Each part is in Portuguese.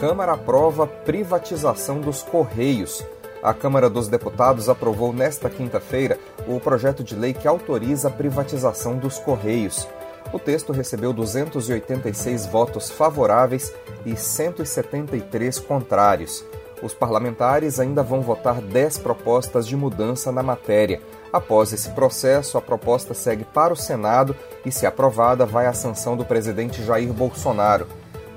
Câmara aprova privatização dos Correios. A Câmara dos Deputados aprovou nesta quinta-feira o projeto de lei que autoriza a privatização dos Correios. O texto recebeu 286 votos favoráveis e 173 contrários. Os parlamentares ainda vão votar 10 propostas de mudança na matéria. Após esse processo, a proposta segue para o Senado e, se aprovada, vai à sanção do presidente Jair Bolsonaro.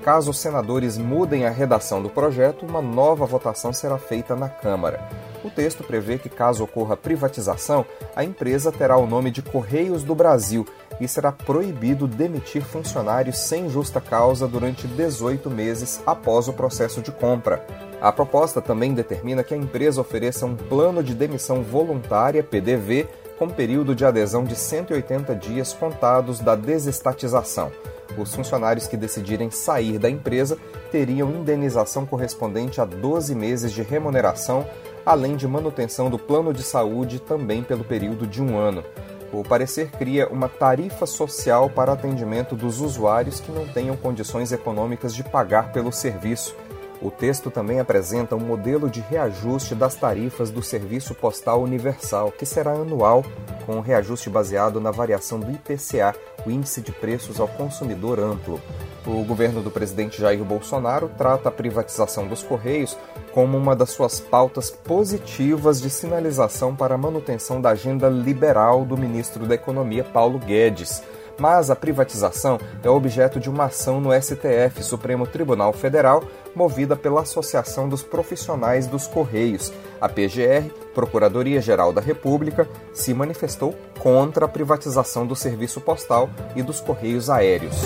Caso os senadores mudem a redação do projeto, uma nova votação será feita na Câmara. O texto prevê que, caso ocorra privatização, a empresa terá o nome de Correios do Brasil e será proibido demitir funcionários sem justa causa durante 18 meses após o processo de compra. A proposta também determina que a empresa ofereça um plano de demissão voluntária, PDV, com período de adesão de 180 dias contados da desestatização. Os funcionários que decidirem sair da empresa teriam indenização correspondente a 12 meses de remuneração, além de manutenção do plano de saúde também pelo período de um ano. O parecer cria uma tarifa social para atendimento dos usuários que não tenham condições econômicas de pagar pelo serviço. O texto também apresenta um modelo de reajuste das tarifas do Serviço Postal Universal, que será anual, com um reajuste baseado na variação do IPCA, o Índice de Preços ao Consumidor Amplo. O governo do presidente Jair Bolsonaro trata a privatização dos Correios como uma das suas pautas positivas de sinalização para a manutenção da agenda liberal do ministro da Economia, Paulo Guedes mas a privatização é objeto de uma ação no STF, Supremo Tribunal Federal, movida pela Associação dos Profissionais dos Correios. A PGR, Procuradoria-Geral da República, se manifestou contra a privatização do serviço postal e dos correios aéreos.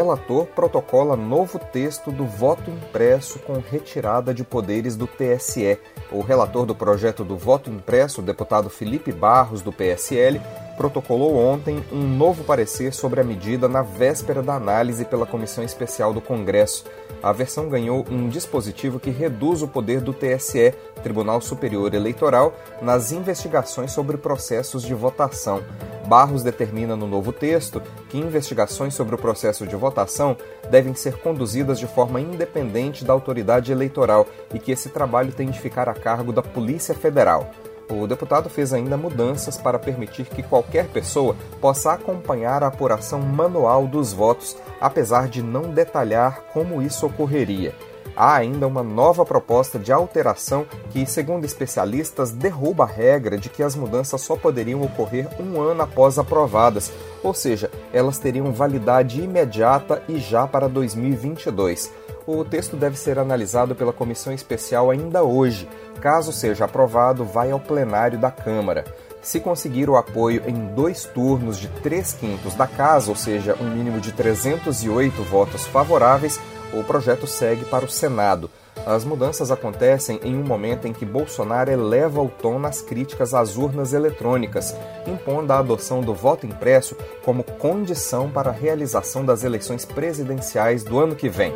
Relator protocola novo texto do voto impresso com retirada de poderes do TSE. O relator do projeto do voto impresso, deputado Felipe Barros, do PSL, protocolou ontem um novo parecer sobre a medida na véspera da análise pela Comissão Especial do Congresso. A versão ganhou um dispositivo que reduz o poder do TSE, Tribunal Superior Eleitoral, nas investigações sobre processos de votação. Barros determina no novo texto que investigações sobre o processo de votação devem ser conduzidas de forma independente da autoridade eleitoral e que esse trabalho tem de ficar a cargo da Polícia Federal. O deputado fez ainda mudanças para permitir que qualquer pessoa possa acompanhar a apuração manual dos votos, apesar de não detalhar como isso ocorreria há ainda uma nova proposta de alteração que, segundo especialistas, derruba a regra de que as mudanças só poderiam ocorrer um ano após aprovadas, ou seja, elas teriam validade imediata e já para 2022. O texto deve ser analisado pela comissão especial ainda hoje. Caso seja aprovado, vai ao plenário da Câmara. Se conseguir o apoio em dois turnos de três quintos da casa, ou seja, um mínimo de 308 votos favoráveis, o projeto segue para o Senado. As mudanças acontecem em um momento em que Bolsonaro eleva o tom nas críticas às urnas eletrônicas, impondo a adoção do voto impresso como condição para a realização das eleições presidenciais do ano que vem.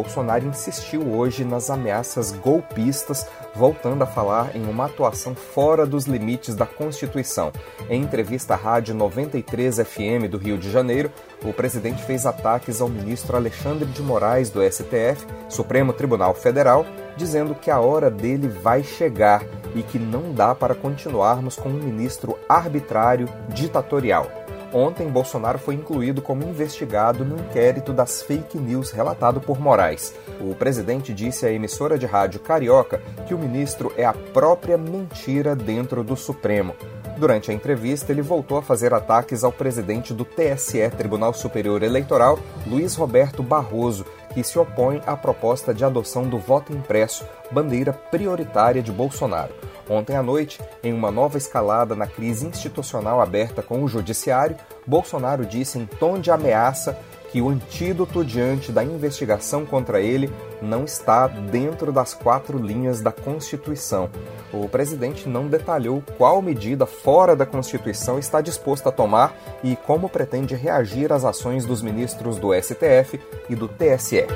Bolsonaro insistiu hoje nas ameaças golpistas, voltando a falar em uma atuação fora dos limites da Constituição. Em entrevista à Rádio 93 FM do Rio de Janeiro, o presidente fez ataques ao ministro Alexandre de Moraes do STF, Supremo Tribunal Federal, dizendo que a hora dele vai chegar e que não dá para continuarmos com um ministro arbitrário, ditatorial. Ontem, Bolsonaro foi incluído como investigado no inquérito das fake news relatado por Moraes. O presidente disse à emissora de rádio Carioca que o ministro é a própria mentira dentro do Supremo. Durante a entrevista, ele voltou a fazer ataques ao presidente do TSE, Tribunal Superior Eleitoral, Luiz Roberto Barroso, que se opõe à proposta de adoção do voto impresso, bandeira prioritária de Bolsonaro. Ontem à noite, em uma nova escalada na crise institucional aberta com o Judiciário, Bolsonaro disse em tom de ameaça que o antídoto diante da investigação contra ele não está dentro das quatro linhas da Constituição. O presidente não detalhou qual medida fora da Constituição está disposto a tomar e como pretende reagir às ações dos ministros do STF e do TSE.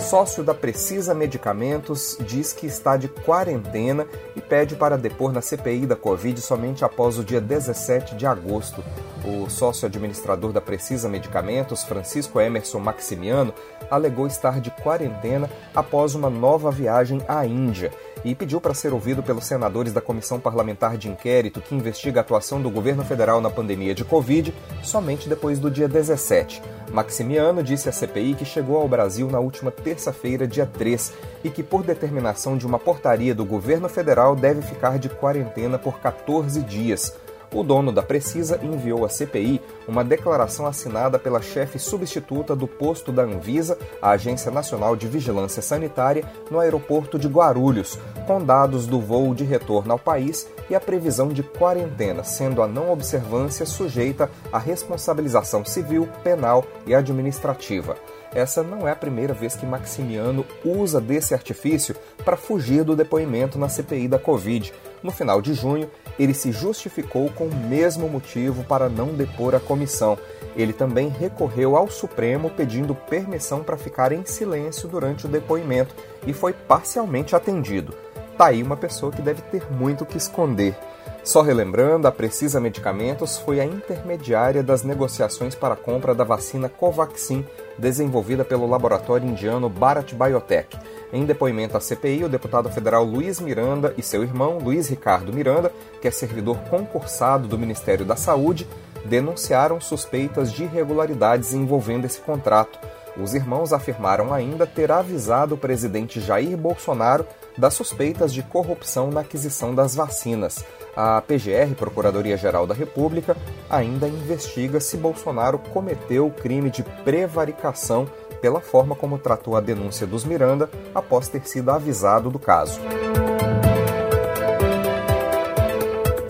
Sócio da Precisa Medicamentos diz que está de quarentena e pede para depor na CPI da Covid somente após o dia 17 de agosto. O sócio administrador da Precisa Medicamentos, Francisco Emerson Maximiano, alegou estar de quarentena após uma nova viagem à Índia e pediu para ser ouvido pelos senadores da Comissão Parlamentar de Inquérito que investiga a atuação do governo federal na pandemia de Covid somente depois do dia 17. Maximiano disse à CPI que chegou ao Brasil na última terça-feira, dia 3, e que, por determinação de uma portaria do governo federal, deve ficar de quarentena por 14 dias. O dono da Precisa enviou à CPI uma declaração assinada pela chefe substituta do posto da Anvisa, a Agência Nacional de Vigilância Sanitária, no aeroporto de Guarulhos, com dados do voo de retorno ao país e a previsão de quarentena, sendo a não observância sujeita à responsabilização civil, penal e administrativa. Essa não é a primeira vez que Maximiano usa desse artifício para fugir do depoimento na CPI da Covid. No final de junho, ele se justificou com o mesmo motivo para não depor a comissão. Ele também recorreu ao Supremo pedindo permissão para ficar em silêncio durante o depoimento e foi parcialmente atendido. Tá aí uma pessoa que deve ter muito o que esconder. Só relembrando, a Precisa Medicamentos foi a intermediária das negociações para a compra da vacina Covaxin, desenvolvida pelo laboratório indiano Bharat Biotech. Em depoimento à CPI, o deputado federal Luiz Miranda e seu irmão Luiz Ricardo Miranda, que é servidor concursado do Ministério da Saúde, denunciaram suspeitas de irregularidades envolvendo esse contrato. Os irmãos afirmaram ainda ter avisado o presidente Jair Bolsonaro das suspeitas de corrupção na aquisição das vacinas. A PGR, Procuradoria-Geral da República, ainda investiga se Bolsonaro cometeu o crime de prevaricação pela forma como tratou a denúncia dos Miranda após ter sido avisado do caso.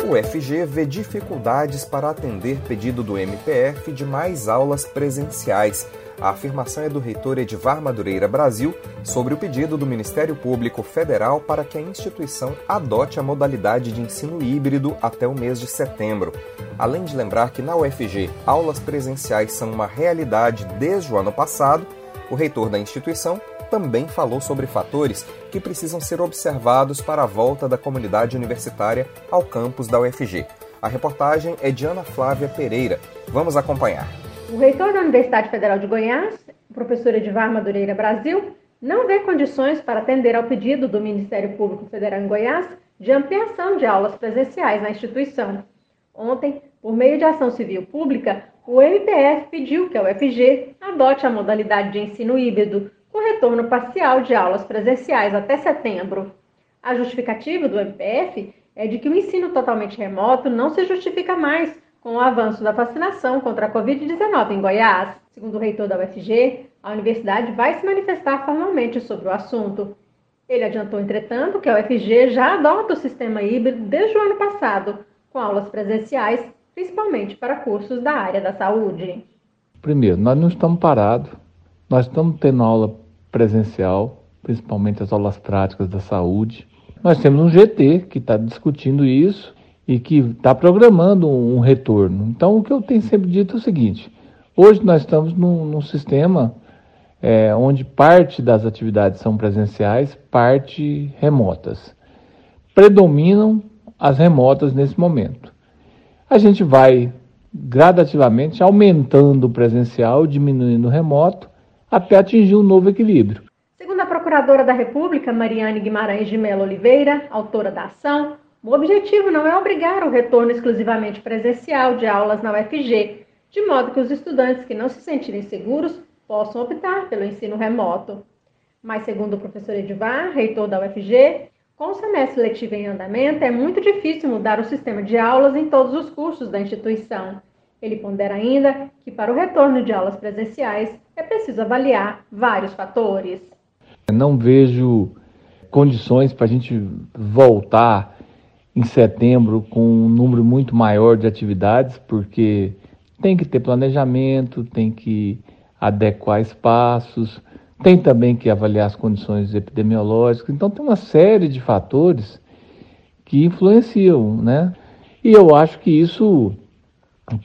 O FG vê dificuldades para atender pedido do MPF de mais aulas presenciais a afirmação é do reitor Edivar Madureira Brasil sobre o pedido do Ministério Público Federal para que a instituição adote a modalidade de ensino híbrido até o mês de setembro. Além de lembrar que na UFG aulas presenciais são uma realidade desde o ano passado, o reitor da instituição também falou sobre fatores que precisam ser observados para a volta da comunidade universitária ao campus da UFG. A reportagem é de Ana Flávia Pereira. Vamos acompanhar. O reitor da Universidade Federal de Goiás, professor Edivar Madureira Brasil, não vê condições para atender ao pedido do Ministério Público Federal em Goiás de ampliação de aulas presenciais na instituição. Ontem, por meio de ação civil pública, o MPF pediu que a UFG adote a modalidade de ensino híbrido, com retorno parcial de aulas presenciais até setembro. A justificativa do MPF é de que o ensino totalmente remoto não se justifica mais com o avanço da vacinação contra a Covid-19 em Goiás. Segundo o reitor da UFG, a universidade vai se manifestar formalmente sobre o assunto. Ele adiantou, entretanto, que a UFG já adota o sistema híbrido desde o ano passado, com aulas presenciais, principalmente para cursos da área da saúde. Primeiro, nós não estamos parados, nós estamos tendo aula presencial, principalmente as aulas práticas da saúde. Nós temos um GT que está discutindo isso e que está programando um, retorno. Então, o que eu tenho sempre dito é o seguinte: hoje nós estamos num, num sistema é, onde parte das atividades são presenciais, parte remotas. Predominam as remotas nesse momento. A gente vai gradativamente aumentando o presencial, diminuindo o remoto, até atingir um novo equilíbrio. Segundo a Procuradora da República, Mariane Guimarães de Mello Oliveira, autora da ação, o objetivo não é obrigar o retorno exclusivamente presencial de aulas na UFG, de modo que os estudantes que não se sentirem seguros possam optar pelo ensino remoto. Mas, segundo o professor Edivar, reitor da UFG, com o semestre letivo em andamento, é muito difícil mudar o sistema de aulas em todos os cursos da instituição. Ele pondera ainda que, para o retorno de aulas presenciais, é preciso avaliar vários fatores. Não vejo condições para a gente voltar em setembro com um número muito maior de atividades, porque tem que ter planejamento, tem que adequar espaços, tem também que avaliar as condições epidemiológicas. Então, tem uma série de fatores que influenciam, né? E eu acho que isso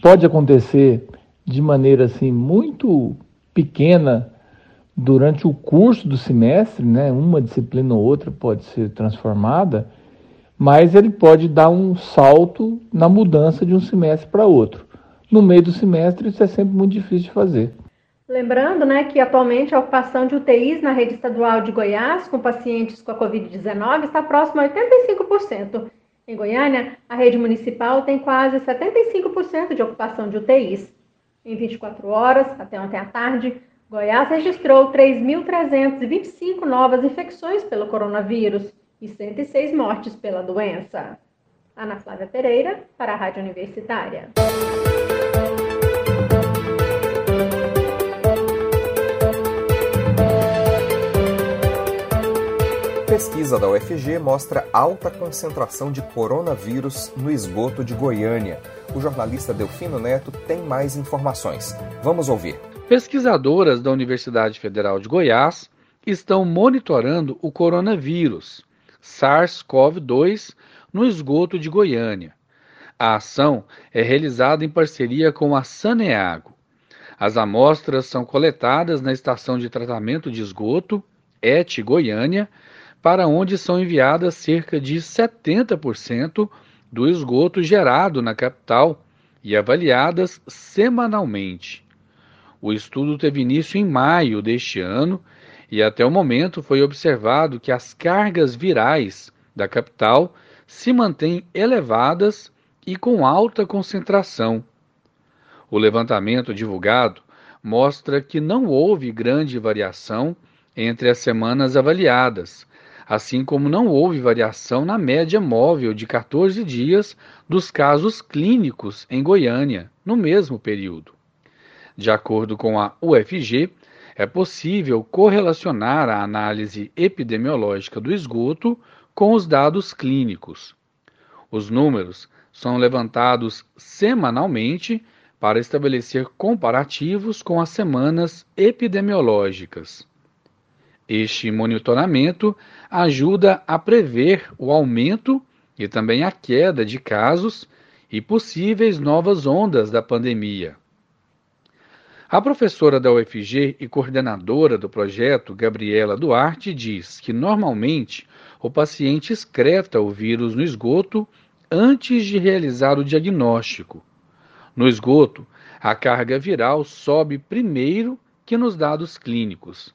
pode acontecer de maneira assim muito pequena durante o curso do semestre, né? Uma disciplina ou outra pode ser transformada, mas ele pode dar um salto na mudança de um semestre para outro. No meio do semestre, isso é sempre muito difícil de fazer. Lembrando né, que atualmente a ocupação de UTIs na rede estadual de Goiás com pacientes com a Covid-19 está próxima a 85%. Em Goiânia, a rede municipal tem quase 75% de ocupação de UTIs. Em 24 horas, até ontem à tarde, Goiás registrou 3.325 novas infecções pelo coronavírus e 106 mortes pela doença. Ana Flávia Pereira, para a Rádio Universitária. Pesquisa da UFG mostra alta concentração de coronavírus no esgoto de Goiânia. O jornalista Delfino Neto tem mais informações. Vamos ouvir. Pesquisadoras da Universidade Federal de Goiás estão monitorando o coronavírus SARS-CoV-2 no esgoto de Goiânia. A ação é realizada em parceria com a Saneago. As amostras são coletadas na estação de tratamento de esgoto ET Goiânia, para onde são enviadas cerca de 70% do esgoto gerado na capital e avaliadas semanalmente. O estudo teve início em maio deste ano e até o momento foi observado que as cargas virais da capital se mantêm elevadas e com alta concentração. O levantamento divulgado mostra que não houve grande variação entre as semanas avaliadas, assim como não houve variação na média móvel de 14 dias dos casos clínicos em Goiânia no mesmo período. De acordo com a UFG, é possível correlacionar a análise epidemiológica do esgoto com os dados clínicos. Os números são levantados semanalmente para estabelecer comparativos com as semanas epidemiológicas. Este monitoramento ajuda a prever o aumento e também a queda de casos e possíveis novas ondas da pandemia. A professora da UFG e coordenadora do projeto, Gabriela Duarte, diz que normalmente o paciente excreta o vírus no esgoto antes de realizar o diagnóstico. No esgoto, a carga viral sobe primeiro que nos dados clínicos.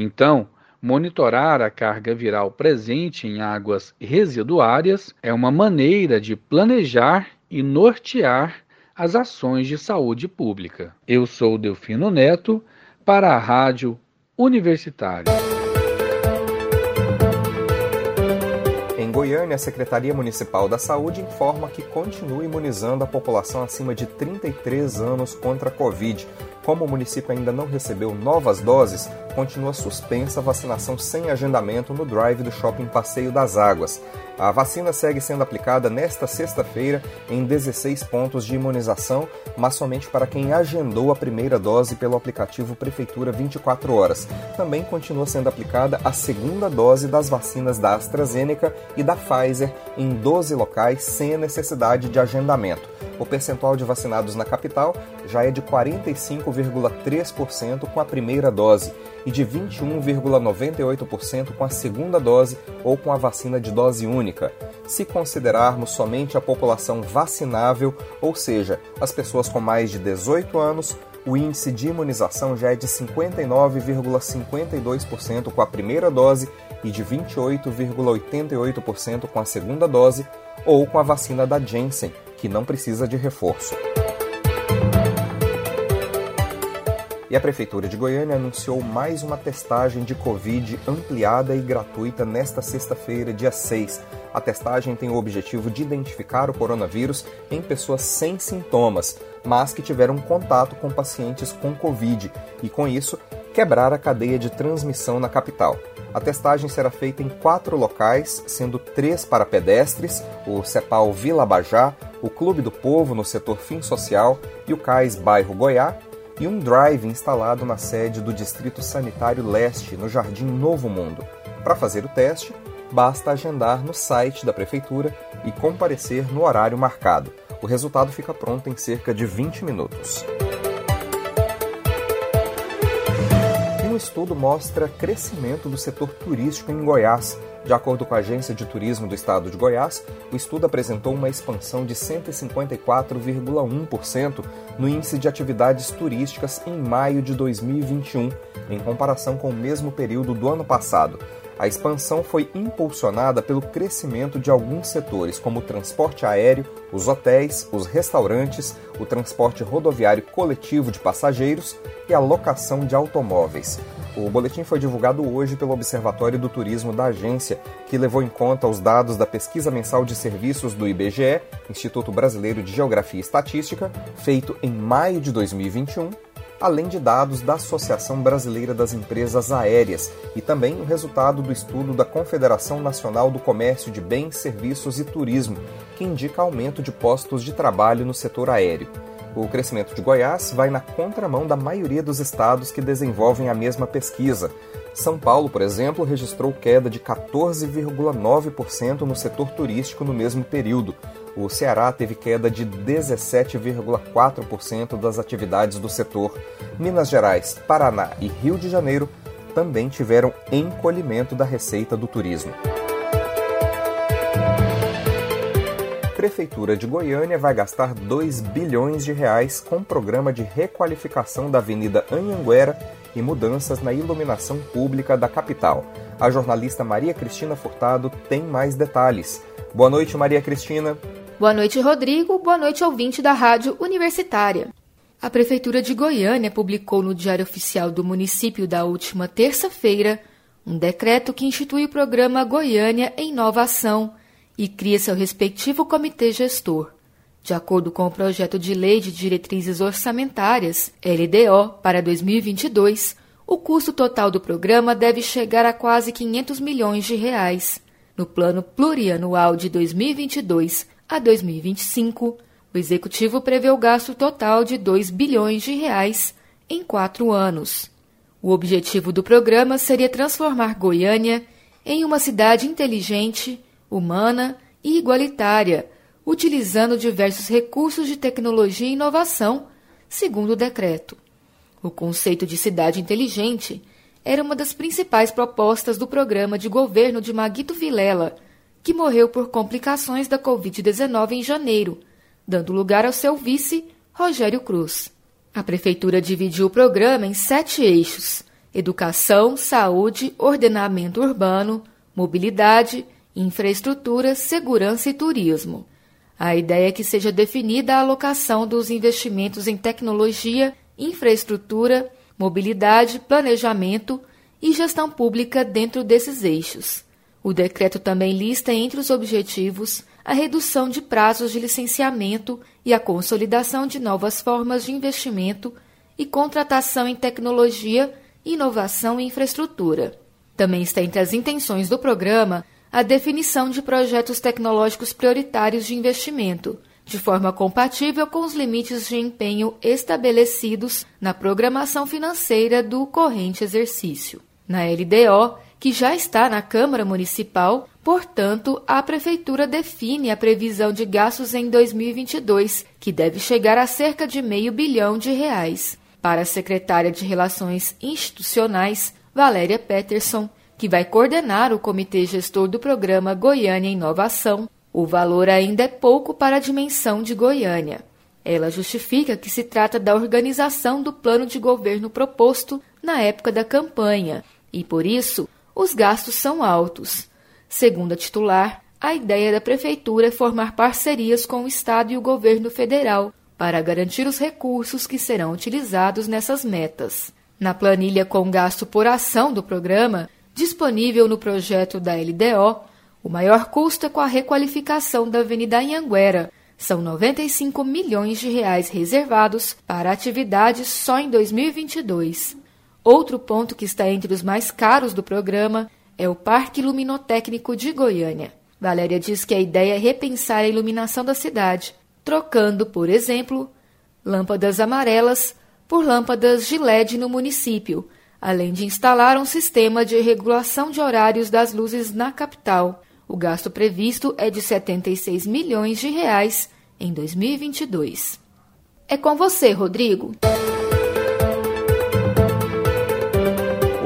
Então, monitorar a carga viral presente em águas residuárias é uma maneira de planejar e nortear as ações de saúde pública. Eu sou Delfino Neto para a Rádio Universitária. Em Goiânia, a Secretaria Municipal da Saúde informa que continua imunizando a população acima de 33 anos contra a Covid. Como o município ainda não recebeu novas doses, continua suspensa a vacinação sem agendamento no drive do Shopping Passeio das Águas. A vacina segue sendo aplicada nesta sexta-feira em 16 pontos de imunização, mas somente para quem agendou a primeira dose pelo aplicativo Prefeitura 24 Horas. Também continua sendo aplicada a segunda dose das vacinas da AstraZeneca e da Pfizer em 12 locais sem a necessidade de agendamento. O percentual de vacinados na capital já é de 45,3% com a primeira dose e de 21,98% com a segunda dose ou com a vacina de dose única. Se considerarmos somente a população vacinável, ou seja, as pessoas com mais de 18 anos, o índice de imunização já é de 59,52% com a primeira dose e de 28,88% com a segunda dose ou com a vacina da Janssen, que não precisa de reforço. E a Prefeitura de Goiânia anunciou mais uma testagem de Covid ampliada e gratuita nesta sexta-feira, dia 6. A testagem tem o objetivo de identificar o coronavírus em pessoas sem sintomas, mas que tiveram contato com pacientes com Covid e, com isso, quebrar a cadeia de transmissão na capital. A testagem será feita em quatro locais, sendo três para pedestres, o CEPAL Vila Bajá, o Clube do Povo no setor fim social e o CAIS Bairro Goiá, e um drive instalado na sede do Distrito Sanitário Leste, no Jardim Novo Mundo. Para fazer o teste, basta agendar no site da Prefeitura e comparecer no horário marcado. O resultado fica pronto em cerca de 20 minutos. Estudo mostra crescimento do setor turístico em Goiás. De acordo com a Agência de Turismo do Estado de Goiás, o estudo apresentou uma expansão de 154,1% no índice de atividades turísticas em maio de 2021, em comparação com o mesmo período do ano passado. A expansão foi impulsionada pelo crescimento de alguns setores, como o transporte aéreo, os hotéis, os restaurantes, o transporte rodoviário coletivo de passageiros e a locação de automóveis. O boletim foi divulgado hoje pelo Observatório do Turismo da agência, que levou em conta os dados da Pesquisa Mensal de Serviços do IBGE, Instituto Brasileiro de Geografia e Estatística, feito em maio de 2021 além de dados da Associação Brasileira das Empresas Aéreas e também o resultado do estudo da Confederação Nacional do Comércio de Bens, Serviços e Turismo, que indica aumento de postos de trabalho no setor aéreo. O crescimento de Goiás vai na contramão da maioria dos estados que desenvolvem a mesma pesquisa. São Paulo, por exemplo, registrou queda de 14,9% no setor turístico no mesmo período. O Ceará teve queda de 17,4% das atividades do setor. Minas Gerais, Paraná e Rio de Janeiro também tiveram encolhimento da receita do turismo. Prefeitura de Goiânia vai gastar 2 bilhões de reais com programa de requalificação da Avenida Anhanguera e mudanças na iluminação pública da capital. A jornalista Maria Cristina Furtado tem mais detalhes. Boa noite, Maria Cristina. Boa noite, Rodrigo. Boa noite, ouvinte da Rádio Universitária. A Prefeitura de Goiânia publicou no Diário Oficial do município da última terça-feira um decreto que institui o programa Goiânia em Nova Ação e cria seu respectivo comitê gestor. De acordo com o projeto de Lei de Diretrizes Orçamentárias, LDO, para 2022, o custo total do programa deve chegar a quase 500 milhões de reais. No plano plurianual de 2022 a 2025, o executivo prevê o gasto total de 2 bilhões de reais em quatro anos. O objetivo do programa seria transformar Goiânia em uma cidade inteligente, humana e igualitária, utilizando diversos recursos de tecnologia e inovação, segundo o decreto. O conceito de cidade inteligente era uma das principais propostas do programa de governo de Maguito Vilela, que morreu por complicações da Covid-19 em janeiro, dando lugar ao seu vice, Rogério Cruz. A Prefeitura dividiu o programa em sete eixos: educação, saúde, ordenamento urbano, mobilidade, infraestrutura, segurança e turismo. A ideia é que seja definida a alocação dos investimentos em tecnologia, infraestrutura, mobilidade, planejamento e gestão pública dentro desses eixos. O decreto também lista entre os objetivos a redução de prazos de licenciamento e a consolidação de novas formas de investimento e contratação em tecnologia, inovação e infraestrutura. Também está entre as intenções do programa a definição de projetos tecnológicos prioritários de investimento, de forma compatível com os limites de empenho estabelecidos na programação financeira do corrente exercício. Na LDO, que já está na Câmara Municipal, portanto, a Prefeitura define a previsão de gastos em 2022, que deve chegar a cerca de meio bilhão de reais. Para a secretária de Relações Institucionais, Valéria Peterson, que vai coordenar o comitê gestor do programa Goiânia Inovação, o valor ainda é pouco para a dimensão de Goiânia. Ela justifica que se trata da organização do plano de governo proposto na época da campanha e, por isso, os gastos são altos. Segundo a titular, a ideia da Prefeitura é formar parcerias com o Estado e o governo federal para garantir os recursos que serão utilizados nessas metas. Na planilha com gasto por ação do programa, disponível no projeto da LDO, o maior custo é com a requalificação da Avenida Anhanguera. São 95 milhões de reais reservados para atividades só em 2022. Outro ponto que está entre os mais caros do programa é o Parque Luminotécnico de Goiânia. Valéria diz que a ideia é repensar a iluminação da cidade, trocando, por exemplo, lâmpadas amarelas por lâmpadas de LED no município, além de instalar um sistema de regulação de horários das luzes na capital. O gasto previsto é de 76 milhões de reais em 2022. É com você, Rodrigo.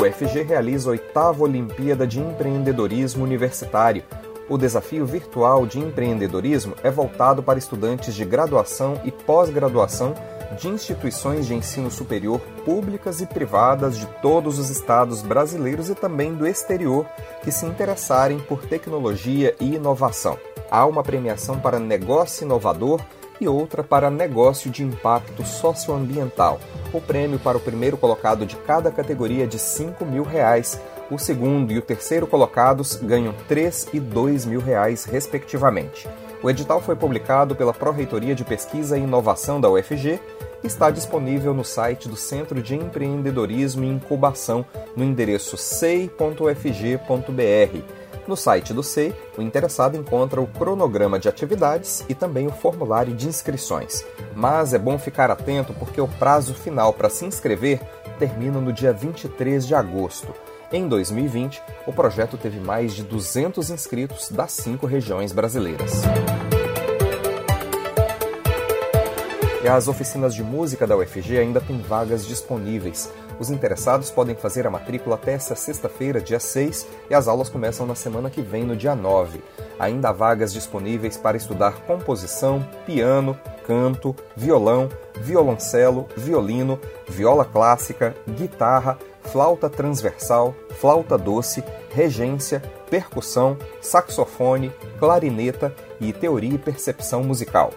O FG realiza a oitava Olimpíada de Empreendedorismo Universitário. O desafio virtual de empreendedorismo é voltado para estudantes de graduação e pós-graduação de instituições de ensino superior públicas e privadas de todos os estados brasileiros e também do exterior que se interessarem por tecnologia e inovação. Há uma premiação para negócio inovador e outra para negócio de impacto socioambiental. O prêmio para o primeiro colocado de cada categoria é de 5 mil reais. O segundo e o terceiro colocados ganham 3 e 2 mil reais, respectivamente. O edital foi publicado pela Pró-Reitoria de Pesquisa e Inovação da UFG e está disponível no site do Centro de Empreendedorismo e Incubação no endereço sei.ufg.br. No site do SEI, o interessado encontra o cronograma de atividades e também o formulário de inscrições. Mas é bom ficar atento porque o prazo final para se inscrever termina no dia 23 de agosto. Em 2020, o projeto teve mais de 200 inscritos das cinco regiões brasileiras. E as oficinas de música da UFG ainda têm vagas disponíveis. Os interessados podem fazer a matrícula até esta sexta-feira, dia 6, e as aulas começam na semana que vem, no dia 9. Ainda há vagas disponíveis para estudar composição, piano, canto, violão, violoncelo, violino, viola clássica, guitarra, flauta transversal, flauta doce, regência, percussão, saxofone, clarineta e teoria e percepção musical.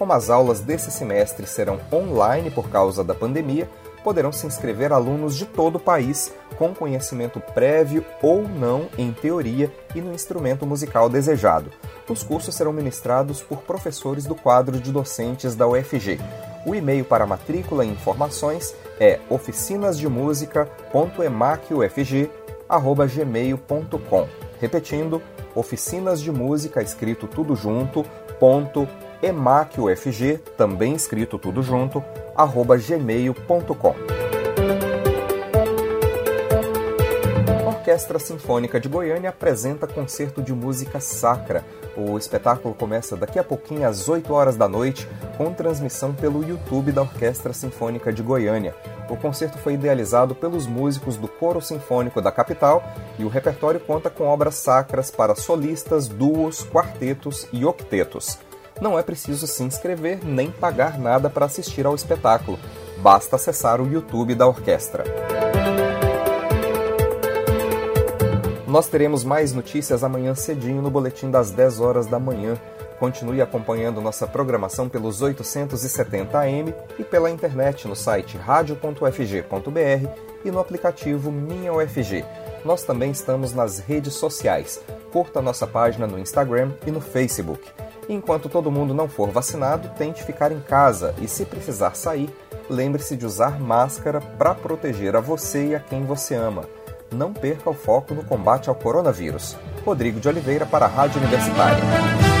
Como as aulas desse semestre serão online por causa da pandemia, poderão se inscrever alunos de todo o país com conhecimento prévio ou não em teoria e no instrumento musical desejado. Os cursos serão ministrados por professores do quadro de docentes da UFG. O e-mail para matrícula e informações é oficinasdemúsica.emacufg@gmail.com. Repetindo, oficinas de música escrito tudo junto, ponto, emacufg, também escrito tudo junto, arroba gmail.com. Orquestra Sinfônica de Goiânia apresenta concerto de música sacra. O espetáculo começa daqui a pouquinho às 8 horas da noite, com transmissão pelo YouTube da Orquestra Sinfônica de Goiânia. O concerto foi idealizado pelos músicos do Coro Sinfônico da capital e o repertório conta com obras sacras para solistas, duos, quartetos e octetos. Não é preciso se inscrever nem pagar nada para assistir ao espetáculo. Basta acessar o YouTube da orquestra. Nós teremos mais notícias amanhã cedinho no boletim das 10 horas da manhã. Continue acompanhando nossa programação pelos 870 AM e pela internet no site radio.ufg.br e no aplicativo Minha UFG. Nós também estamos nas redes sociais. Curta nossa página no Instagram e no Facebook. Enquanto todo mundo não for vacinado, tente ficar em casa e, se precisar sair, lembre-se de usar máscara para proteger a você e a quem você ama não perca o foco no combate ao coronavírus. Rodrigo de Oliveira para a Rádio Universitária.